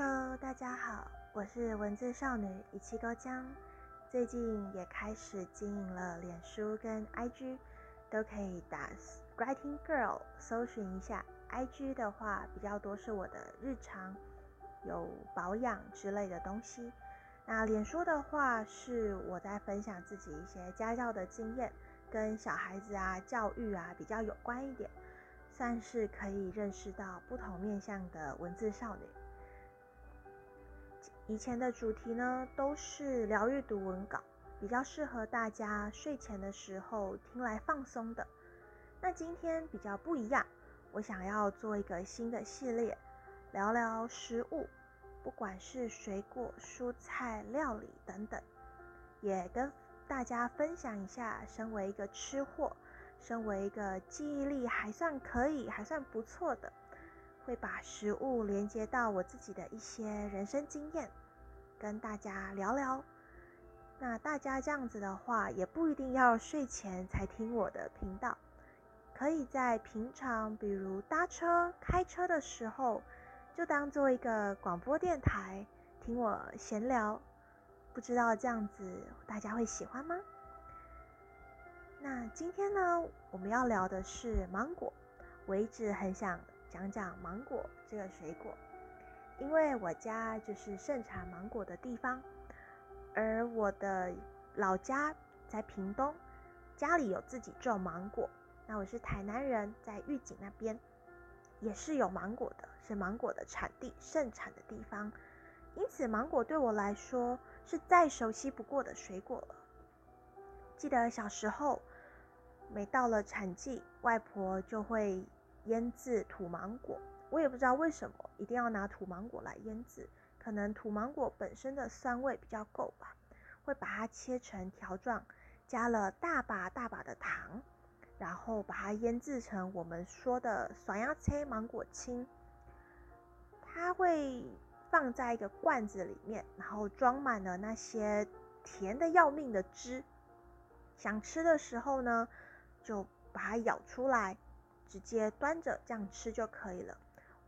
Hello，大家好，我是文字少女一七高江。最近也开始经营了脸书跟 IG，都可以打 Writing Girl 搜寻一下。IG 的话比较多是我的日常，有保养之类的东西。那脸书的话是我在分享自己一些家教的经验，跟小孩子啊教育啊比较有关一点，算是可以认识到不同面向的文字少女。以前的主题呢，都是疗愈读文稿，比较适合大家睡前的时候听来放松的。那今天比较不一样，我想要做一个新的系列，聊聊食物，不管是水果、蔬菜、料理等等，也跟大家分享一下，身为一个吃货，身为一个记忆力还算可以、还算不错的。会把食物连接到我自己的一些人生经验，跟大家聊聊。那大家这样子的话，也不一定要睡前才听我的频道，可以在平常，比如搭车、开车的时候，就当做一个广播电台听我闲聊。不知道这样子大家会喜欢吗？那今天呢，我们要聊的是芒果。我一直很想。讲讲芒果这个水果，因为我家就是盛产芒果的地方，而我的老家在屏东，家里有自己种芒果。那我是台南人，在玉井那边也是有芒果的，是芒果的产地盛产的地方，因此芒果对我来说是再熟悉不过的水果了。记得小时候，每到了产季，外婆就会。腌制土芒果，我也不知道为什么一定要拿土芒果来腌制，可能土芒果本身的酸味比较够吧。会把它切成条状，加了大把大把的糖，然后把它腌制成我们说的“酸鸭切芒果青”。它会放在一个罐子里面，然后装满了那些甜的要命的汁。想吃的时候呢，就把它舀出来。直接端着这样吃就可以了。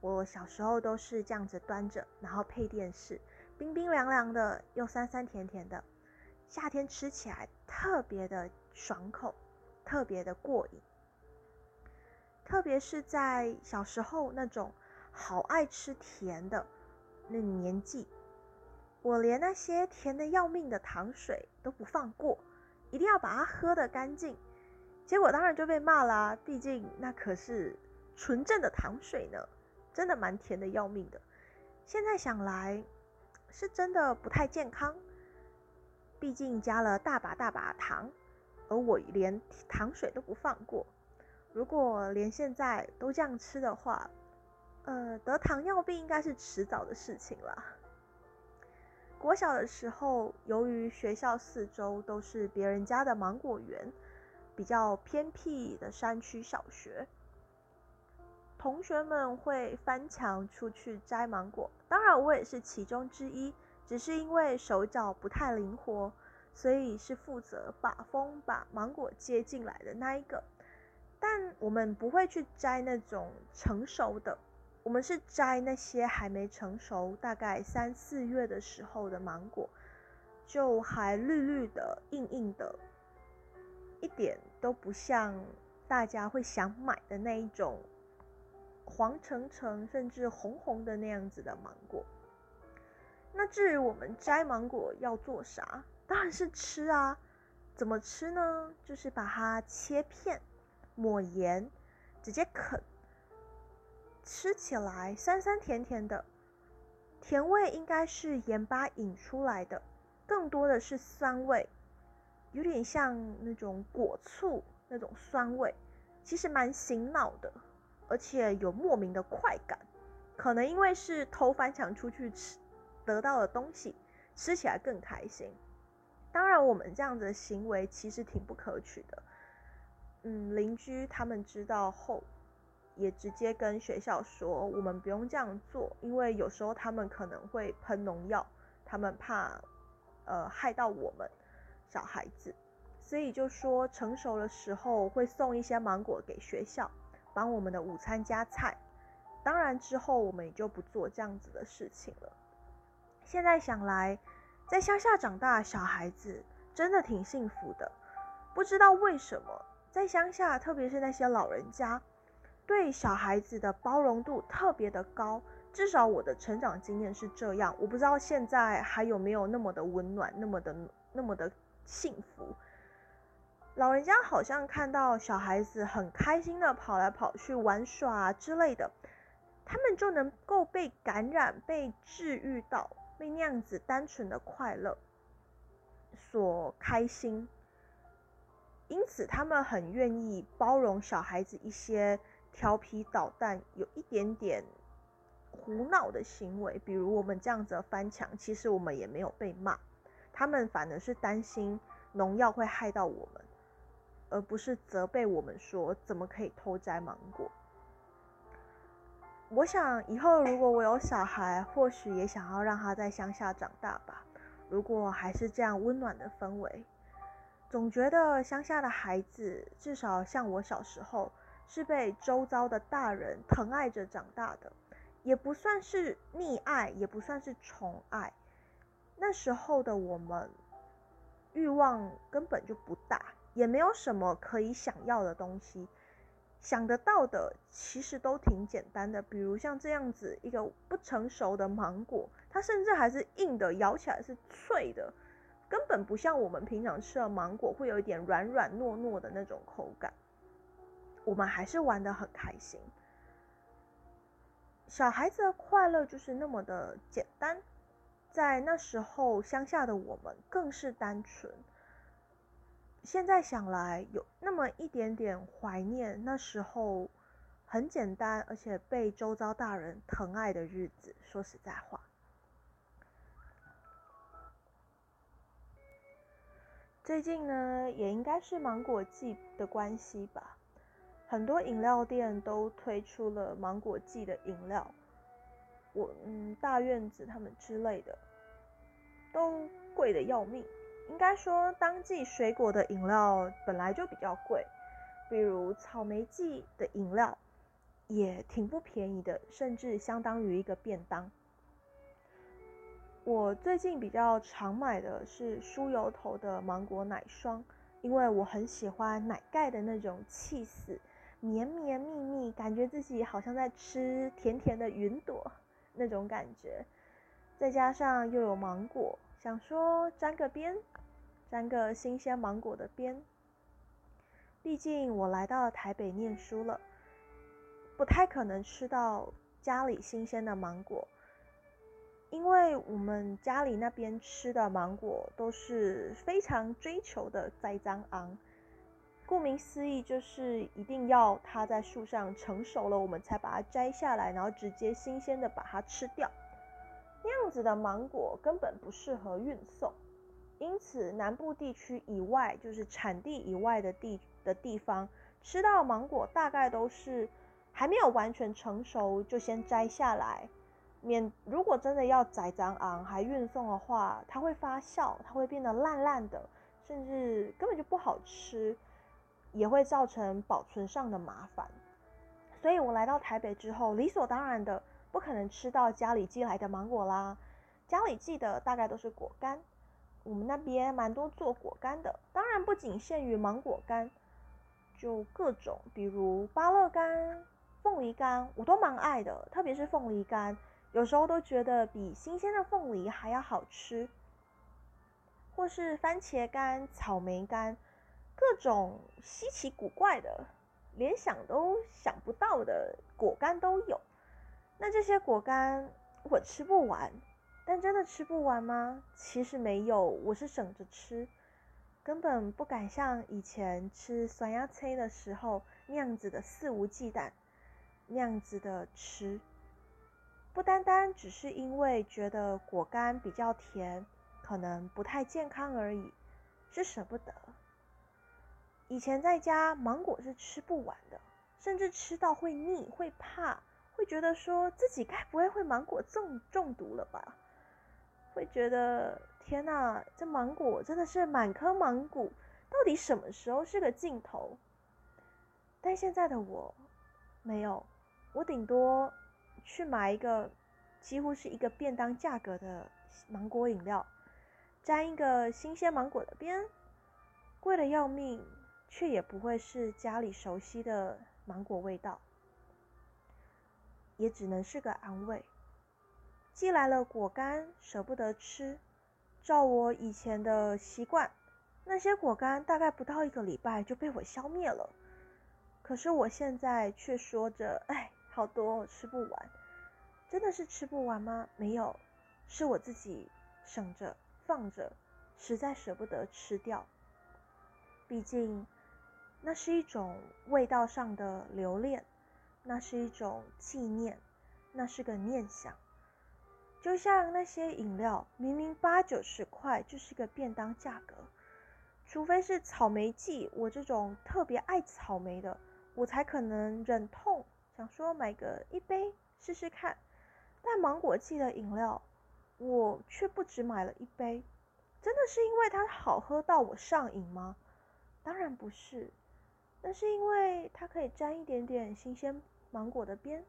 我小时候都是这样子端着，然后配电视，冰冰凉凉的，又酸酸甜甜的，夏天吃起来特别的爽口，特别的过瘾。特别是在小时候那种好爱吃甜的那年纪，我连那些甜的要命的糖水都不放过，一定要把它喝得干净。结果当然就被骂啦，毕竟那可是纯正的糖水呢，真的蛮甜的要命的。现在想来，是真的不太健康，毕竟加了大把大把糖，而我连糖水都不放过。如果连现在都这样吃的话，呃，得糖尿病应该是迟早的事情了。国小的时候，由于学校四周都是别人家的芒果园。比较偏僻的山区小学，同学们会翻墙出去摘芒果，当然我也是其中之一。只是因为手脚不太灵活，所以是负责把风把芒果接进来的那一个。但我们不会去摘那种成熟的，我们是摘那些还没成熟，大概三四月的时候的芒果，就还绿绿的、硬硬的。一点都不像大家会想买的那一种黄橙橙甚至红红的那样子的芒果。那至于我们摘芒果要做啥？当然是吃啊！怎么吃呢？就是把它切片，抹盐，直接啃。吃起来酸酸甜甜的，甜味应该是盐巴引出来的，更多的是酸味。有点像那种果醋那种酸味，其实蛮醒脑的，而且有莫名的快感。可能因为是偷翻墙出去吃得到的东西，吃起来更开心。当然，我们这样子的行为其实挺不可取的。嗯，邻居他们知道后，也直接跟学校说，我们不用这样做，因为有时候他们可能会喷农药，他们怕呃害到我们。小孩子，所以就说成熟的时候会送一些芒果给学校，帮我们的午餐加菜。当然之后我们也就不做这样子的事情了。现在想来，在乡下长大的小孩子真的挺幸福的。不知道为什么，在乡下，特别是那些老人家，对小孩子的包容度特别的高。至少我的成长经验是这样。我不知道现在还有没有那么的温暖，那么的那么的幸福。老人家好像看到小孩子很开心的跑来跑去玩耍之类的，他们就能够被感染、被治愈到。被那样子单纯的快乐所开心，因此他们很愿意包容小孩子一些调皮捣蛋、有一点点胡闹的行为。比如我们这样子翻墙，其实我们也没有被骂，他们反而是担心农药会害到我们，而不是责备我们说怎么可以偷摘芒果。我想以后如果我有小孩，或许也想要让他在乡下长大吧。如果还是这样温暖的氛围，总觉得乡下的孩子至少像我小时候，是被周遭的大人疼爱着长大的，也不算是溺爱，也不算是宠爱。那时候的我们，欲望根本就不大，也没有什么可以想要的东西。想得到的其实都挺简单的，比如像这样子一个不成熟的芒果，它甚至还是硬的，咬起来是脆的，根本不像我们平常吃的芒果会有一点软软糯糯的那种口感。我们还是玩得很开心，小孩子的快乐就是那么的简单，在那时候乡下的我们更是单纯。现在想来，有那么一点点怀念那时候很简单，而且被周遭大人疼爱的日子。说实在话，最近呢，也应该是芒果季的关系吧，很多饮料店都推出了芒果季的饮料。我嗯，大院子他们之类的，都贵的要命。应该说，当季水果的饮料本来就比较贵，比如草莓季的饮料也挺不便宜的，甚至相当于一个便当。我最近比较常买的是酥油头的芒果奶霜，因为我很喜欢奶盖的那种气势，绵绵密密，感觉自己好像在吃甜甜的云朵那种感觉，再加上又有芒果，想说沾个边。沾个新鲜芒果的边，毕竟我来到台北念书了，不太可能吃到家里新鲜的芒果，因为我们家里那边吃的芒果都是非常追求的栽赃昂，顾名思义就是一定要它在树上成熟了，我们才把它摘下来，然后直接新鲜的把它吃掉，那样子的芒果根本不适合运送。因此，南部地区以外，就是产地以外的地的地方，吃到芒果大概都是还没有完全成熟就先摘下来，免如果真的要宰脏昂还运送的话，它会发酵，它会变得烂烂的，甚至根本就不好吃，也会造成保存上的麻烦。所以我来到台北之后，理所当然的不可能吃到家里寄来的芒果啦，家里寄的大概都是果干。我们那边蛮多做果干的，当然不仅限于芒果干，就各种，比如芭乐干、凤梨干，我都蛮爱的。特别是凤梨干，有时候都觉得比新鲜的凤梨还要好吃。或是番茄干、草莓干，各种稀奇古怪的，连想都想不到的果干都有。那这些果干我吃不完。但真的吃不完吗？其实没有，我是省着吃，根本不敢像以前吃酸鸭菜的时候那样子的肆无忌惮，那样子的吃。不单单只是因为觉得果干比较甜，可能不太健康而已，是舍不得。以前在家芒果是吃不完的，甚至吃到会腻、会怕，会觉得说自己该不会会芒果中中毒了吧？会觉得天哪，这芒果真的是满颗芒果，到底什么时候是个尽头？但现在的我，没有，我顶多去买一个几乎是一个便当价格的芒果饮料，沾一个新鲜芒果的边，贵的要命，却也不会是家里熟悉的芒果味道，也只能是个安慰。寄来了果干，舍不得吃。照我以前的习惯，那些果干大概不到一个礼拜就被我消灭了。可是我现在却说着：“哎，好多，吃不完。”真的是吃不完吗？没有，是我自己省着放着，实在舍不得吃掉。毕竟，那是一种味道上的留恋，那是一种纪念，那是个念想。就像那些饮料，明明八九十块就是个便当价格，除非是草莓季，我这种特别爱草莓的，我才可能忍痛想说买个一杯试试看。但芒果季的饮料，我却不止买了一杯，真的是因为它好喝到我上瘾吗？当然不是，那是因为它可以沾一点点新鲜芒果的边。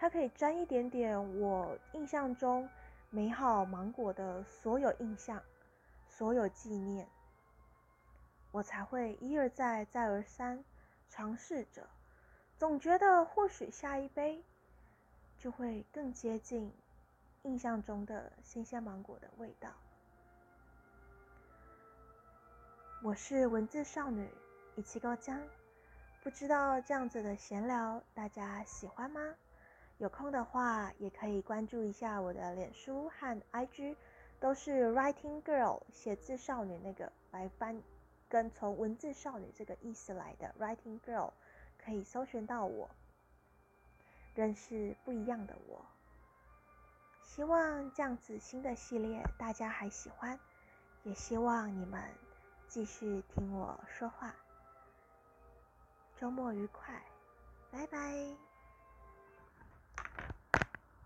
它可以沾一点点我印象中美好芒果的所有印象，所有纪念，我才会一而再再而三尝试着，总觉得或许下一杯就会更接近印象中的新鲜芒果的味道。我是文字少女一七高江，不知道这样子的闲聊大家喜欢吗？有空的话，也可以关注一下我的脸书和 IG，都是 Writing Girl 写字少女那个来翻，跟从文字少女这个意思来的 Writing Girl，可以搜寻到我，认识不一样的我。希望这样子新的系列大家还喜欢，也希望你们继续听我说话。周末愉快，拜拜。